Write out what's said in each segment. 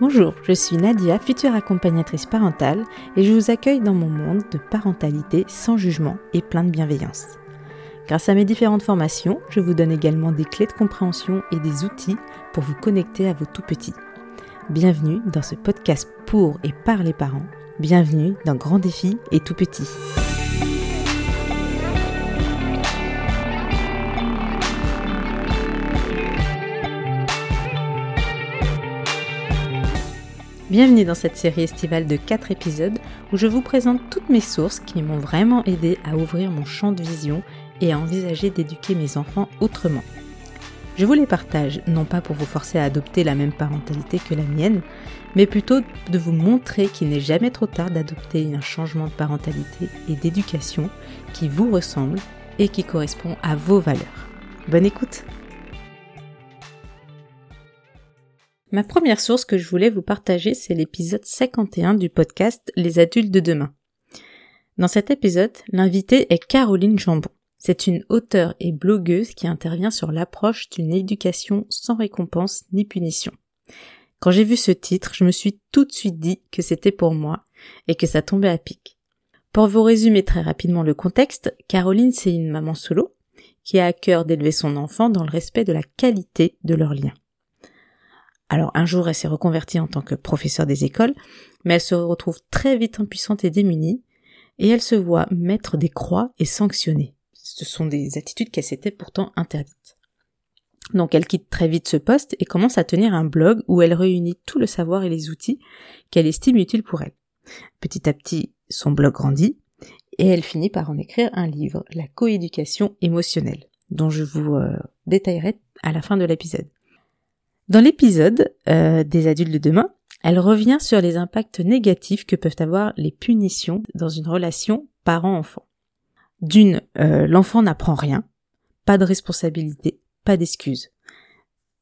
Bonjour, je suis Nadia, future accompagnatrice parentale, et je vous accueille dans mon monde de parentalité sans jugement et plein de bienveillance. Grâce à mes différentes formations, je vous donne également des clés de compréhension et des outils pour vous connecter à vos tout petits. Bienvenue dans ce podcast pour et par les parents. Bienvenue dans Grand Défi et Tout Petit. Bienvenue dans cette série estivale de 4 épisodes où je vous présente toutes mes sources qui m'ont vraiment aidé à ouvrir mon champ de vision et à envisager d'éduquer mes enfants autrement. Je vous les partage non pas pour vous forcer à adopter la même parentalité que la mienne, mais plutôt de vous montrer qu'il n'est jamais trop tard d'adopter un changement de parentalité et d'éducation qui vous ressemble et qui correspond à vos valeurs. Bonne écoute Ma première source que je voulais vous partager, c'est l'épisode 51 du podcast Les adultes de demain. Dans cet épisode, l'invitée est Caroline Jambon. C'est une auteure et blogueuse qui intervient sur l'approche d'une éducation sans récompense ni punition. Quand j'ai vu ce titre, je me suis tout de suite dit que c'était pour moi et que ça tombait à pic. Pour vous résumer très rapidement le contexte, Caroline c'est une maman solo qui a à cœur d'élever son enfant dans le respect de la qualité de leur lien. Alors un jour, elle s'est reconvertie en tant que professeure des écoles, mais elle se retrouve très vite impuissante et démunie, et elle se voit mettre des croix et sanctionner. Ce sont des attitudes qu'elle s'était pourtant interdites. Donc elle quitte très vite ce poste et commence à tenir un blog où elle réunit tout le savoir et les outils qu'elle estime utiles pour elle. Petit à petit, son blog grandit et elle finit par en écrire un livre, La coéducation émotionnelle, dont je vous euh, détaillerai à la fin de l'épisode. Dans l'épisode euh, des adultes de demain, elle revient sur les impacts négatifs que peuvent avoir les punitions dans une relation parent-enfant. D'une, euh, l'enfant n'apprend rien, pas de responsabilité, pas d'excuses.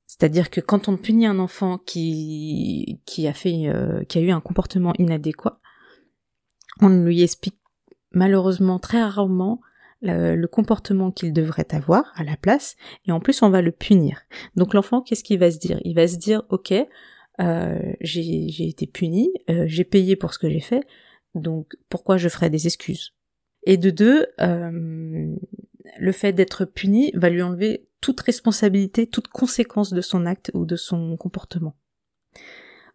C'est-à-dire que quand on punit un enfant qui qui a fait euh, qui a eu un comportement inadéquat, on lui explique malheureusement très rarement le, comportement qu'il devrait avoir à la place, et en plus on va le punir. Donc l'enfant, qu'est-ce qu'il va se dire? Il va se dire, ok, euh, j'ai été puni, euh, j'ai payé pour ce que j'ai fait, donc pourquoi je ferais des excuses? Et de deux, euh, le fait d'être puni va lui enlever toute responsabilité, toute conséquence de son acte ou de son comportement.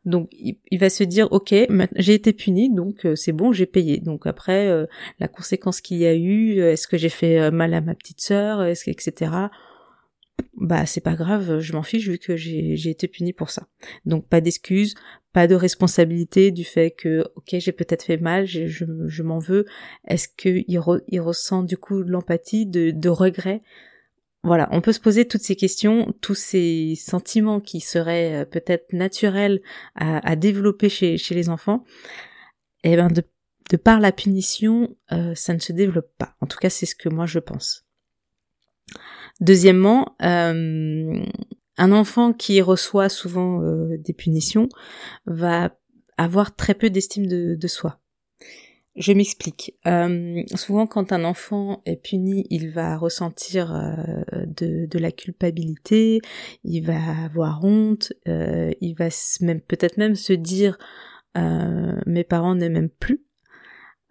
Donc il, va se dire ok, j'ai été puni, donc euh, c'est bon, j'ai payé. Donc après euh, la conséquence qu'il y a eu, euh, est-ce que j'ai fait mal à ma petite sœur, est-ce que etc. Bah c'est pas grave, je m'en fiche vu que j'ai été puni pour ça. Donc pas d'excuses, pas de responsabilité du fait que ok j'ai peut-être fait mal, je, m'en veux. Est-ce qu'il il ressent du coup l'empathie, de, de regret voilà, on peut se poser toutes ces questions, tous ces sentiments qui seraient euh, peut-être naturels à, développer chez, les enfants. Et eh ben de, par la punition, euh, ça ne se développe pas. En tout cas, c'est ce que moi je pense. Deuxièmement, euh, un enfant qui reçoit souvent des punitions va avoir très peu d'estime de soi. Je m'explique. Euh, souvent, quand un enfant est puni, il va ressentir euh, de, la culpabilité, il va avoir honte, euh, il va même peut-être même se dire mes parents ne m'aiment plus.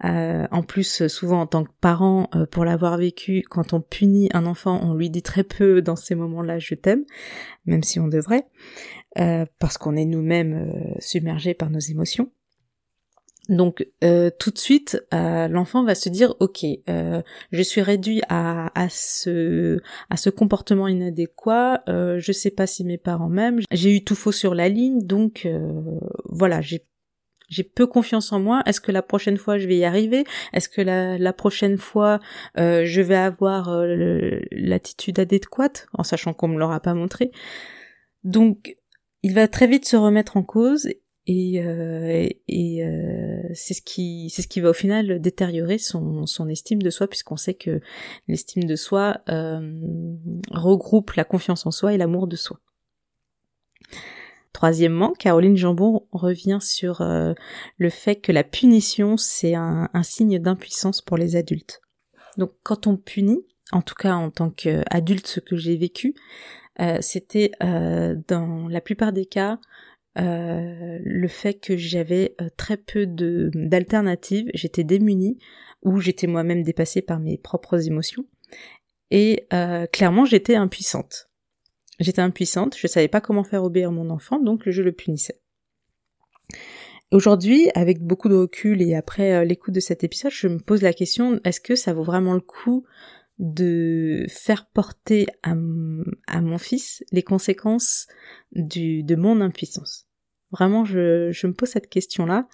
en plus, souvent en tant que parent, pour l'avoir vécu, quand on punit un enfant, on lui dit très peu dans ces moments-là je t'aime, même si on devrait, parce qu'on est nous-mêmes submergés par nos émotions. Donc euh, tout de suite, euh, l'enfant va se dire ok, euh, je suis réduit à, à ce à ce comportement inadéquat. Euh, je sais pas si mes parents m'aiment. J'ai eu tout faux sur la ligne, donc voilà, j'ai j'ai peu confiance en moi. Est-ce que la prochaine fois je vais y arriver? Est-ce que la, la prochaine fois je vais avoir l'attitude adéquate? En sachant qu'on me l'aura pas montré Donc il va très vite se remettre en cause et, euh, et euh, c'est ce qui c'est ce qui va au final détériorer son, son estime de soi puisqu'on sait que l'estime de soi euh, regroupe la confiance en soi et l'amour de soi. Troisièmement, Caroline Jambon revient sur euh, le fait que la punition c'est un, signe d'impuissance pour les adultes. Donc quand on punit, en tout cas en tant qu'adulte ce que j'ai vécu, c'était dans la plupart des cas le fait que j'avais très peu d'alternatives, j'étais démunie ou j'étais moi-même dépassée par mes propres émotions et clairement j'étais impuissante. J'étais impuissante, je savais pas comment faire obéir mon enfant, donc je le punissais. Aujourd'hui, avec beaucoup de recul et après euh, l'écoute de cet épisode, je me pose la question, est-ce que ça vaut vraiment le coup de faire porter à, mon fils les conséquences de mon impuissance? Vraiment, je, me pose cette question-là.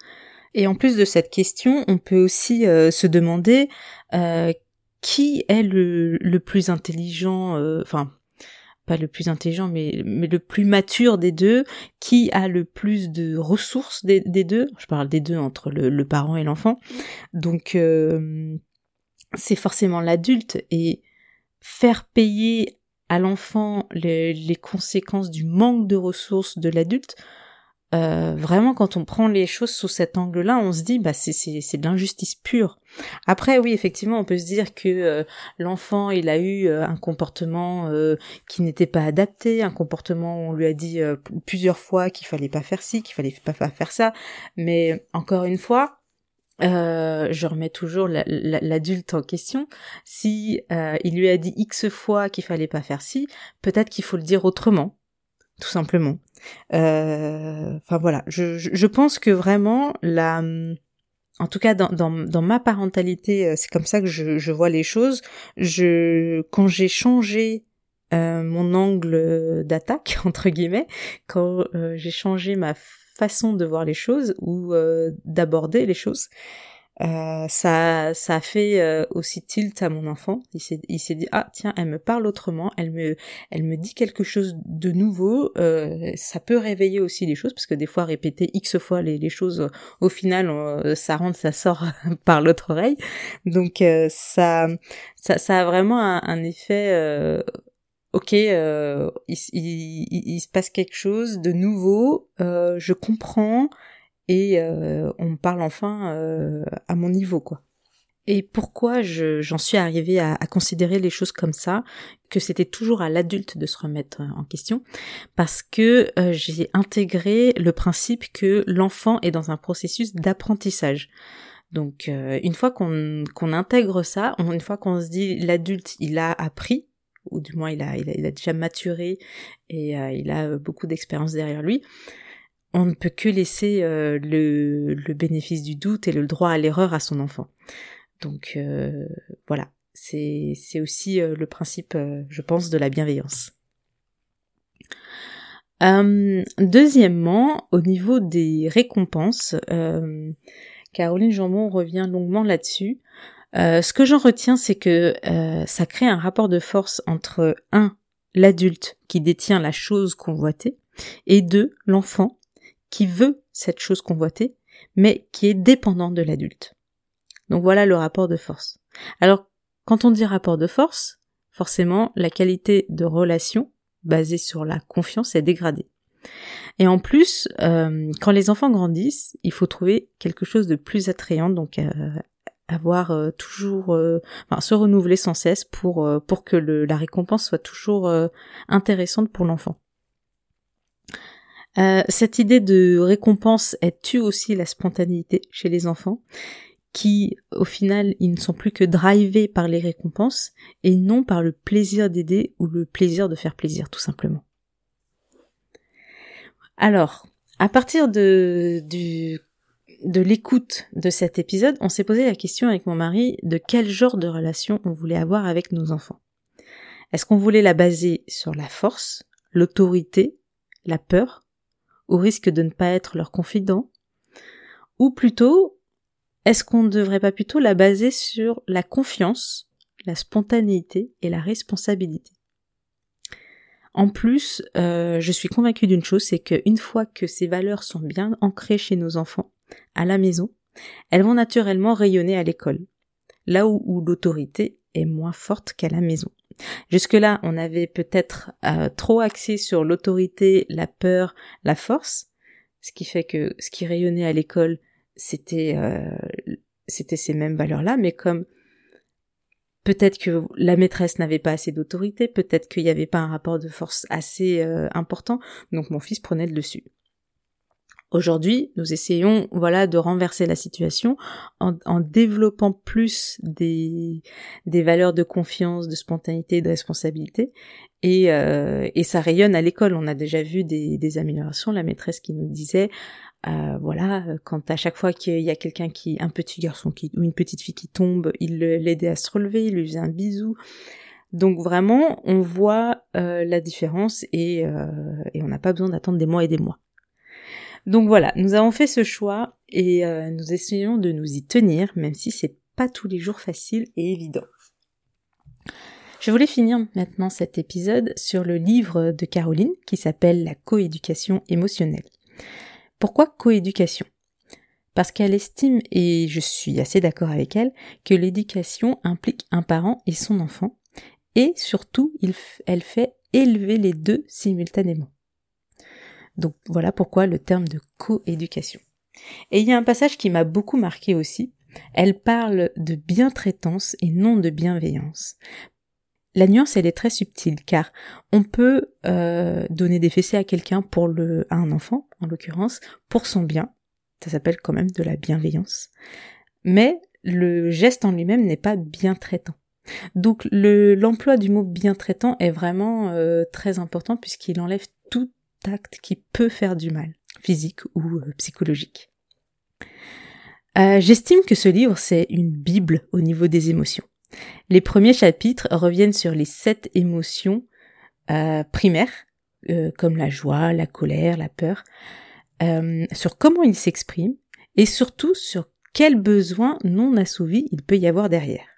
Et en plus de cette question, on peut aussi euh, se demander euh, qui est le, le plus intelligent, enfin pas le plus intelligent, mais, mais le plus mature des deux, qui a le plus de ressources des, deux? Je parle des deux entre le, parent et l'enfant. Donc euh, c'est forcément l'adulte et faire payer à l'enfant les, les, conséquences du manque de ressources de l'adulte, euh, vraiment quand on prend les choses sous cet angle-là, on se dit bah c'est c'est de l'injustice pure. Après oui effectivement on peut se dire que euh, l'enfant il a eu euh, un comportement qui n'était pas adapté, un comportement où on lui a dit plusieurs fois qu'il fallait pas faire ci, qu'il fallait pas faire ça, mais encore une fois je remets toujours l'adulte en question. Si il lui a dit x fois qu'il fallait pas faire ci, peut-être qu'il faut le dire autrement tout simplement. Euh, enfin voilà, je, je, pense que vraiment la, en tout cas dans, dans, dans ma parentalité, euh, c'est comme ça que je, je, vois les choses. Je, quand j'ai changé euh, mon angle d'attaque entre guillemets, quand j'ai changé ma façon de voir les choses ou d'aborder les choses, euh, ça, ça a fait euh, aussi tilt à mon enfant. Il s'est, il s'est dit ah tiens, elle me parle autrement, elle me, elle me dit quelque chose de nouveau. Euh, ça peut réveiller aussi les choses parce que des fois répéter x fois les, les choses, au final, ça rentre, ça sort par l'autre oreille. Donc ça, ça, ça a vraiment un, un effet. Ok, il, il, il, se passe quelque chose de nouveau. je comprends et euh, on parle enfin euh, à mon niveau quoi. Et pourquoi j'en suis arrivée à, considérer les choses comme ça, que c'était toujours à l'adulte de se remettre en question, parce que euh, j'ai intégré le principe que l'enfant est dans un processus d'apprentissage. Donc une fois qu'on intègre ça, une fois qu'on se dit l'adulte il a appris, ou du moins il a, il a, il a déjà maturé et il a beaucoup d'expérience derrière lui, on ne peut que laisser euh, le, bénéfice du doute et le droit à l'erreur à son enfant. Donc euh, voilà, c'est aussi euh, le principe, je pense, de la bienveillance. deuxièmement, au niveau des récompenses, Caroline Jambon revient longuement là-dessus. ce que j'en retiens, c'est que ça crée un rapport de force entre un l'adulte qui détient la chose convoitée et deux l'enfant qui veut cette chose convoitée, mais qui est dépendant de l'adulte. Donc voilà le rapport de force. Alors, quand on dit rapport de force, forcément, la qualité de relation basée sur la confiance est dégradée. Et en plus, euh, quand les enfants grandissent, il faut trouver quelque chose de plus attrayant, donc euh, avoir euh, toujours, enfin, se renouveler sans cesse pour pour que la récompense soit toujours intéressante pour l'enfant. Euh, cette idée de récompense, elle tue aussi la spontanéité chez les enfants, qui, au final, ils ne sont plus que drivés par les récompenses et non par le plaisir d'aider ou le plaisir de faire plaisir, tout simplement. Alors, à partir de, l'écoute de cet épisode, on s'est posé la question avec mon mari de quel genre de relation on voulait avoir avec nos enfants. Est-ce qu'on voulait la baser sur la force, l'autorité, la peur, au risque de ne pas être leur confident. Ou plutôt, est-ce qu'on ne devrait pas plutôt la baser sur la confiance, la spontanéité et la responsabilité? En plus, euh, je suis convaincue d'une chose, c'est qu'une fois que ces valeurs sont bien ancrées chez nos enfants, à la maison, elles vont naturellement rayonner à l'école, là où l'autorité est moins forte qu'à la maison. Jusque-là, on avait peut-être euh, trop axé sur l'autorité, la peur, la force, ce qui fait que ce qui rayonnait à l'école, c'était euh, c'était ces mêmes valeurs-là, mais comme peut-être que la maîtresse n'avait pas assez d'autorité, peut-être qu'il n'y avait pas un rapport de force assez euh, important, donc mon fils prenait le dessus. Aujourd'hui, nous essayons, voilà, de renverser la situation en, en développant plus des, des valeurs de confiance, de spontanéité, de responsabilité. Et, euh, et ça rayonne à l'école. On a déjà vu des, des améliorations. La maîtresse qui nous disait, euh, voilà, quand à chaque fois qu'il y a quelqu'un qui, un petit garçon qui, ou une petite fille qui tombe, il l'aidait à se relever, il lui faisait un bisou. Donc vraiment, on voit euh, la différence et, euh, et on n'a pas besoin d'attendre des mois et des mois. Donc voilà, nous avons fait ce choix et euh, nous essayons de nous y tenir, même si c'est pas tous les jours facile et évident. Je voulais finir maintenant cet épisode sur le livre de Caroline qui s'appelle La coéducation émotionnelle. Pourquoi coéducation? Parce qu'elle estime, et je suis assez d'accord avec elle, que l'éducation implique un parent et son enfant, et surtout, elle fait élever les deux simultanément. Donc voilà pourquoi le terme de coéducation. Et il y a un passage qui m'a beaucoup marqué aussi. Elle parle de bientraitance et non de bienveillance. La nuance, elle est très subtile car on peut euh, donner des fessées à quelqu'un pour le, à un enfant, en l'occurrence, pour son bien. Ça s'appelle quand même de la bienveillance. Mais le geste en lui-même n'est pas bien traitant. Donc l'emploi du mot bien traitant est vraiment euh, très important puisqu'il enlève tout qui peut faire du mal, physique ou euh, psychologique. Euh, j'estime que ce livre, c'est une Bible au niveau des émotions. Les premiers chapitres reviennent sur les sept émotions euh, primaires, comme la joie, la colère, la peur, sur comment ils s'expriment et surtout sur quels besoins non assouvis il peut y avoir derrière.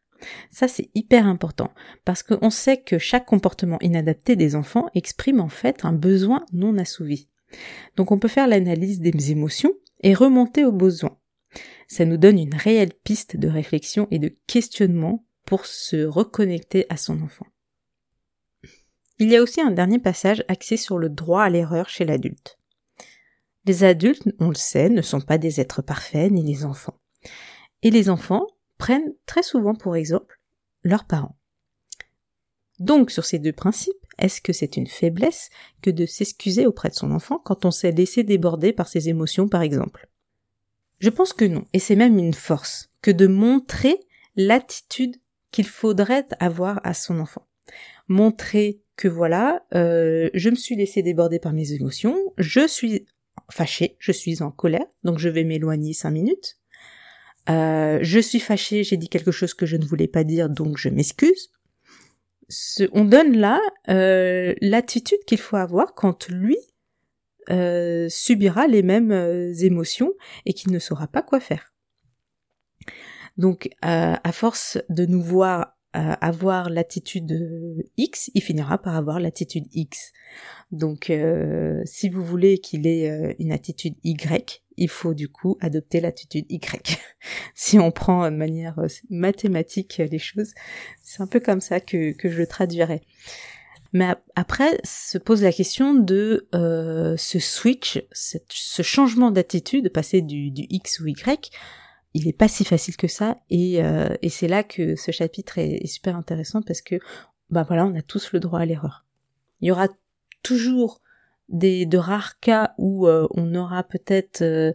Ça, c'est hyper important parce qu'on sait que chaque comportement inadapté des enfants exprime en fait un besoin non assouvi. Donc on peut faire l'analyse des émotions et remonter aux besoins. Ça nous donne une réelle piste de réflexion et de questionnement pour se reconnecter à son enfant. Il y a aussi un dernier passage axé sur le droit à l'erreur chez l'adulte. Les adultes, on le sait, ne sont pas des êtres parfaits ni les enfants. Et les enfants prennent très souvent pour exemple leurs parents. Donc sur ces deux principes, est-ce que c'est une faiblesse que de s'excuser auprès de son enfant quand on s'est laissé déborder par ses émotions par exemple? Je pense que non, et c'est même une force que de montrer l'attitude qu'il faudrait avoir à son enfant. Montrer que voilà, euh, je me suis laissé déborder par mes émotions, je suis fâché, je suis en colère, donc je vais m'éloigner cinq minutes. Euh, je suis fâchée, j'ai dit quelque chose que je ne voulais pas dire, donc je m'excuse. on donne là euh, l'attitude qu'il faut avoir quand lui euh, subira les mêmes émotions et qu'il ne saura pas quoi faire. Donc, à force de nous voir avoir l'attitude X, il finira par avoir l'attitude X. Donc, si vous voulez qu'il ait une attitude Y, il faut du coup adopter l'attitude Y. si on prend de manière euh, mathématique les choses, c'est un peu comme ça que, que je le traduirais. Mais après se pose la question de euh, ce switch, ce changement d'attitude, passer du, X ou Y, il n'est pas si facile que ça, et, euh, et c'est là que ce chapitre est, super intéressant parce que bah voilà, on a tous le droit à l'erreur. Il y aura toujours des de rares cas où euh, on aura peut-être euh,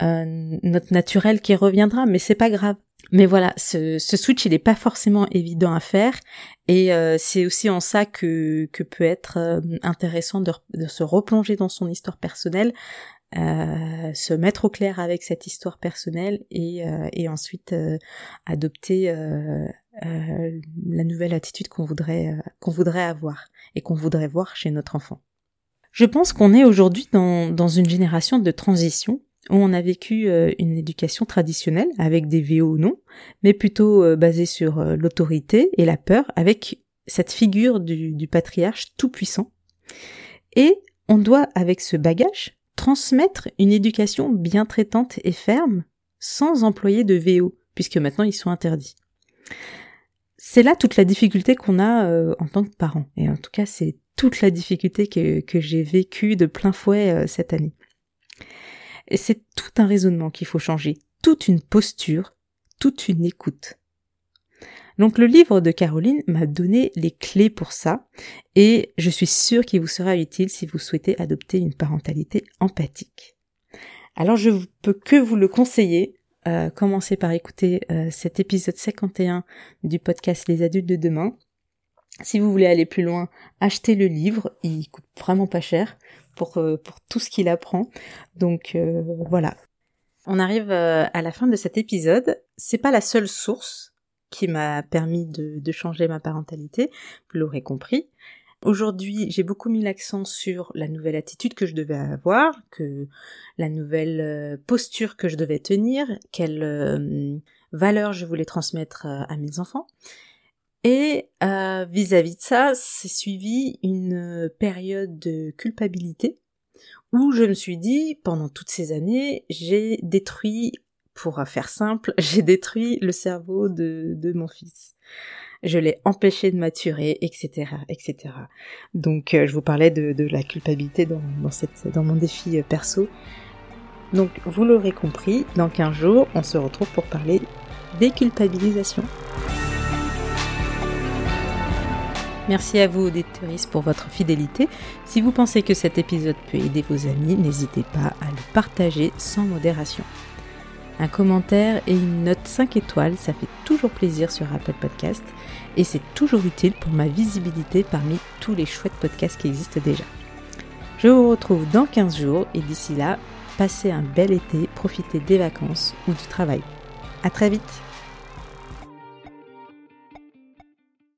notre naturel qui reviendra, mais c'est pas grave. Mais voilà, ce, ce switch il est pas forcément évident à faire et euh, c'est aussi en ça que, que peut être intéressant de, de, se replonger dans son histoire personnelle, se mettre au clair avec cette histoire personnelle et, et ensuite adopter la nouvelle attitude qu'on voudrait qu'on voudrait avoir et qu'on voudrait voir chez notre enfant. Je pense qu'on est aujourd'hui dans, dans une génération de transition où on a vécu euh, une éducation traditionnelle avec des VO ou non, mais plutôt euh, basée sur euh, l'autorité et la peur avec cette figure du, du patriarche tout puissant. Et on doit, avec ce bagage, transmettre une éducation bien traitante et ferme sans employer de VO, puisque maintenant ils sont interdits. C'est là toute la difficulté qu'on a en tant que parents. Et en tout cas, c'est toute la difficulté que, que j'ai vécue de plein fouet euh, cette année. Et c'est tout un raisonnement qu'il faut changer, toute une posture, toute une écoute. Donc le livre de Caroline m'a donné les clés pour ça et je suis sûre qu'il vous sera utile si vous souhaitez adopter une parentalité empathique. Alors je peux que vous le conseiller. Euh, commencez par écouter euh, cet épisode 51 du podcast Les adultes de demain. Si vous voulez aller plus loin, achetez le livre, il coûte vraiment pas cher pour, euh, pour tout ce qu'il apprend. Donc voilà. On arrive à la fin de cet épisode. C'est pas la seule source qui m'a permis de, changer ma parentalité, vous l'aurez compris. Aujourd'hui, j'ai beaucoup mis l'accent sur la nouvelle attitude que je devais avoir, que la nouvelle euh, posture que je devais tenir, quelle euh, valeur je voulais transmettre euh, à mes enfants. Et vis-à-vis de ça, c'est suivi une période de culpabilité où je me suis dit, pendant toutes ces années, j'ai détruit, pour faire simple, j'ai détruit le cerveau de, mon fils je l'ai empêché de maturer, etc., etc. Donc, euh, je vous parlais de, la culpabilité dans mon défi euh, perso. Donc, vous l'aurez compris, dans 15 jours, on se retrouve pour parler déculpabilisation. Merci à vous, auditeuristes, pour votre fidélité. Si vous pensez que cet épisode peut aider vos amis, n'hésitez pas à le partager sans modération. Un commentaire et une note 5 étoiles, ça fait toujours plaisir sur Apple Podcast et c'est toujours utile pour ma visibilité parmi tous les chouettes podcasts qui existent déjà. Je vous retrouve dans 15 jours et d'ici là, passez un bel été, profitez des vacances ou du travail. À très vite